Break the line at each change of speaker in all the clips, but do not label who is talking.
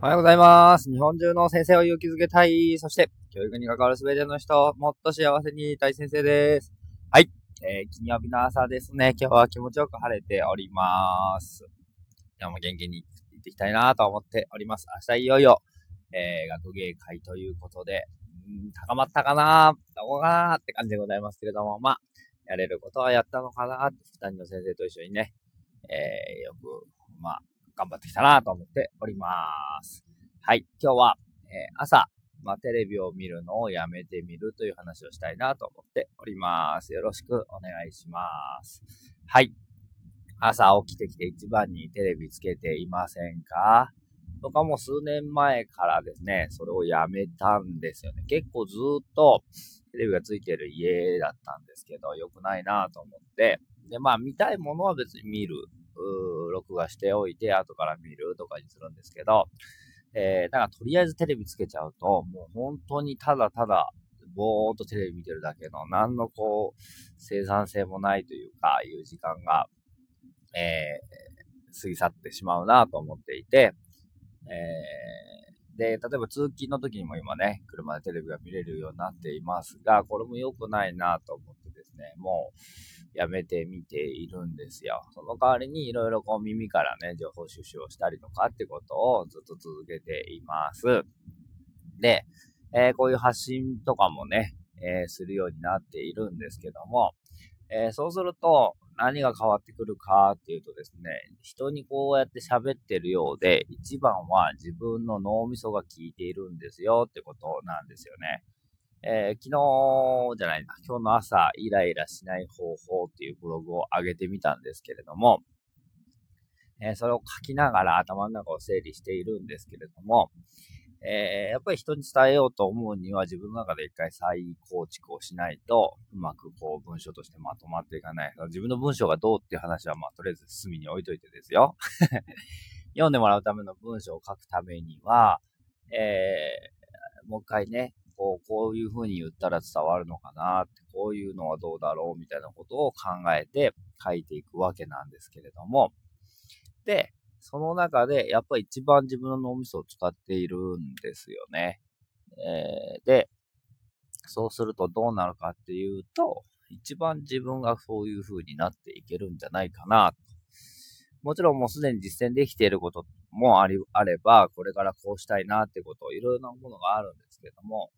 おはようございます。日本中の先生を勇気づけたい。そして、教育に関わるすべての人を、もっと幸せにいたい先生です。はい。えー、金曜日の朝ですね。今日は気持ちよく晴れております。今日も元気に行っていきたいなと思っております。明日いよいよ、えー、学芸会ということで、ん高まったかな？どこかなって感じでございますけれども、まあ、やれることはやったのかなって、二人の先生と一緒にね、えー、よく、まあ、頑張ってきたなと思っております。はい。今日は、えー、朝、まあ、テレビを見るのをやめてみるという話をしたいなと思っております。よろしくお願いします。はい。朝起きてきて一番にテレビつけていませんか？とかも数年前からですね、それをやめたんですよね。結構ずっとテレビがついてる家だったんですけど、良くないなと思って、で、まあ見たいものは別に見る録画しておいて、後から見るとかにするんですけど、えー、だからとりあえずテレビつけちゃうと、もう本当にただただ、ぼーっとテレビ見てるだけの、何のこう、生産性もないというか、いう時間が、えー、過ぎ去ってしまうなと思っていて、えー、で、例えば通勤の時にも今ね、車でテレビが見れるようになっていますが、これも良くないなと思ってね、もう、やめてみているんですよ。その代わりにいろいろこう耳からね、情報収集をしたりとかってことをずっと続けています。で、えー、こういう発信とかもね、えー、するようになっているんですけども、えー、そうすると何が変わってくるかっていうとですね、人にこうやって喋ってるようで、一番は自分の脳みそが効いているんですよってことなんですよね。えー、昨日じゃないな、今日の朝、イライラしない方法っていうブログを上げてみたんですけれども、えー、それを書きながら頭の中を整理しているんですけれども、えー、やっぱり人に伝えようと思うには自分の中で一回再構築をしないと、うまくこう文章としてまとまっていかない。自分の文章がどうっていう話はまあとりあえず隅に置いといてですよ。読んでもらうための文章を書くためには、えー、もう一回ね、こう、こういう風に言ったら伝わるのかなって、こういうのはどうだろうみたいなことを考えて書いていくわけなんですけれども、で、その中でやっぱり一番自分の脳みそを使っているんですよね。えー、で、そうするとどうなるかっていうと、一番自分がそういう風になっていけるんじゃないかな。もちろんもうすでに実践できていることもあり、あれば、これからこうしたいなってことをいろいろなものがあるんですけども、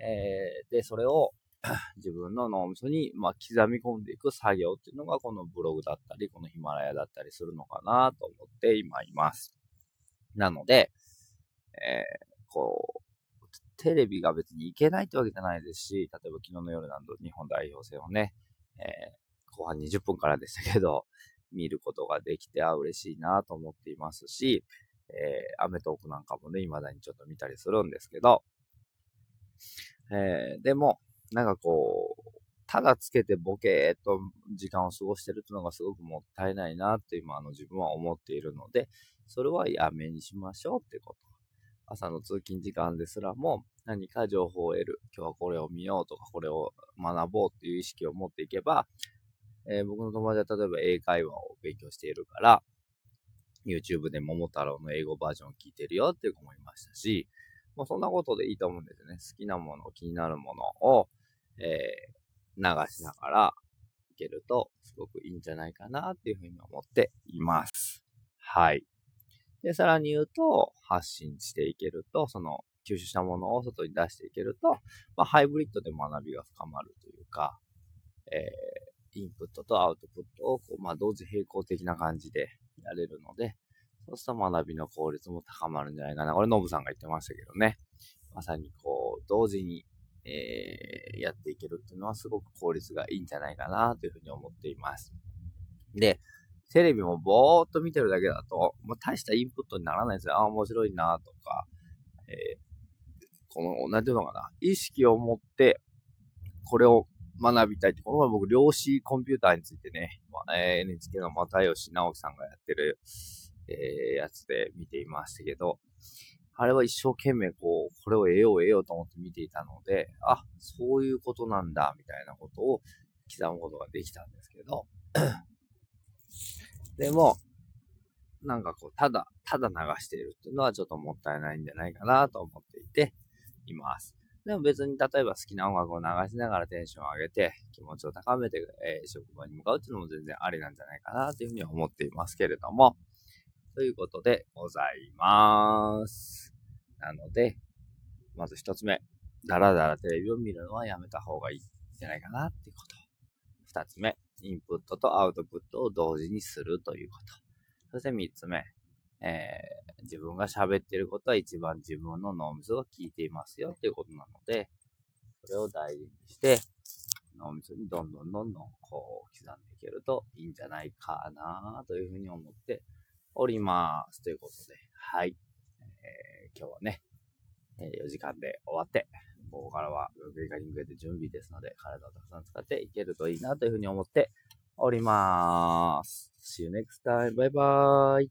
えー、で、それを 自分の脳みそに、まあ、刻み込んでいく作業っていうのがこのブログだったり、このヒマラヤだったりするのかなと思って今います。なので、えー、こう、テレビが別にいけないってわけじゃないですし、例えば昨日の夜なんと日本代表戦をね、えー、後半20分からでしたけど、見ることができて、あ、嬉しいなと思っていますし、えー、アメトークなんかもね、未だにちょっと見たりするんですけど、えー、でも、なんかこう、ただつけてボケーっと時間を過ごしてるっていうのがすごくもったいないなって今あの自分は思っているので、それはやめにしましょうってこと。朝の通勤時間ですらも何か情報を得る。今日はこれを見ようとかこれを学ぼうっていう意識を持っていけば、えー、僕の友達は例えば英会話を勉強しているから、YouTube で桃太郎の英語バージョンを聞いてるよっていう子もいましたし、もうそんなことでいいと思うんですよね。好きなもの、気になるものを、えー、流しながらいけると、すごくいいんじゃないかなっていうふうに思っています。はい。で、さらに言うと、発信していけると、その、吸収したものを外に出していけると、まあ、ハイブリッドで学びが深まるというか、えー、インプットとアウトプットをこう、まあ、同時並行的な感じでやれるので、そうすると学びの効率も高まるんじゃないかな。これ、ノブさんが言ってましたけどね。まさにこう、同時に、えー、やっていけるっていうのはすごく効率がいいんじゃないかなというふうに思っています。で、テレビもぼーっと見てるだけだと、もう大したインプットにならないんですよ。あ、面白いなとか、えー、この、なんていうのかな、意識を持って、これを学びたいって、この前僕、量子コンピューターについてね、まあ、NHK の又吉直樹さんがやってる、えー、やつで見ていましたけど、あれは一生懸命こう、これを得よう得ようと思って見ていたので、あ、そういうことなんだ、みたいなことを刻むことができたんですけど、でも、なんかこう、ただ、ただ流しているっていうのはちょっともったいないんじゃないかなと思っていて、います。でも別に例えば好きな音楽を流しながらテンションを上げて気持ちを高めて、えー、職場に向かうっていうのも全然ありなんじゃないかなというふうに思っていますけれども、ということでございます。なので、まず一つ目、だらだらテレビを見るのはやめた方がいいんじゃないかなっていうこと。二つ目、インプットとアウトプットを同時にするということ。そして三つ目、えー、自分が喋ってることは一番自分の脳みそが聞いていますよっていうことなので、それを大事にして、脳みそにどんどんどんどんこう刻んでいけるといいんじゃないかなというふうに思っております。ということで、はい。えー、今日はね、え4時間で終わって、ここからは学芸会に向けて準備ですので、体をたくさん使っていけるといいなというふうに思っております。See you next time. Bye bye.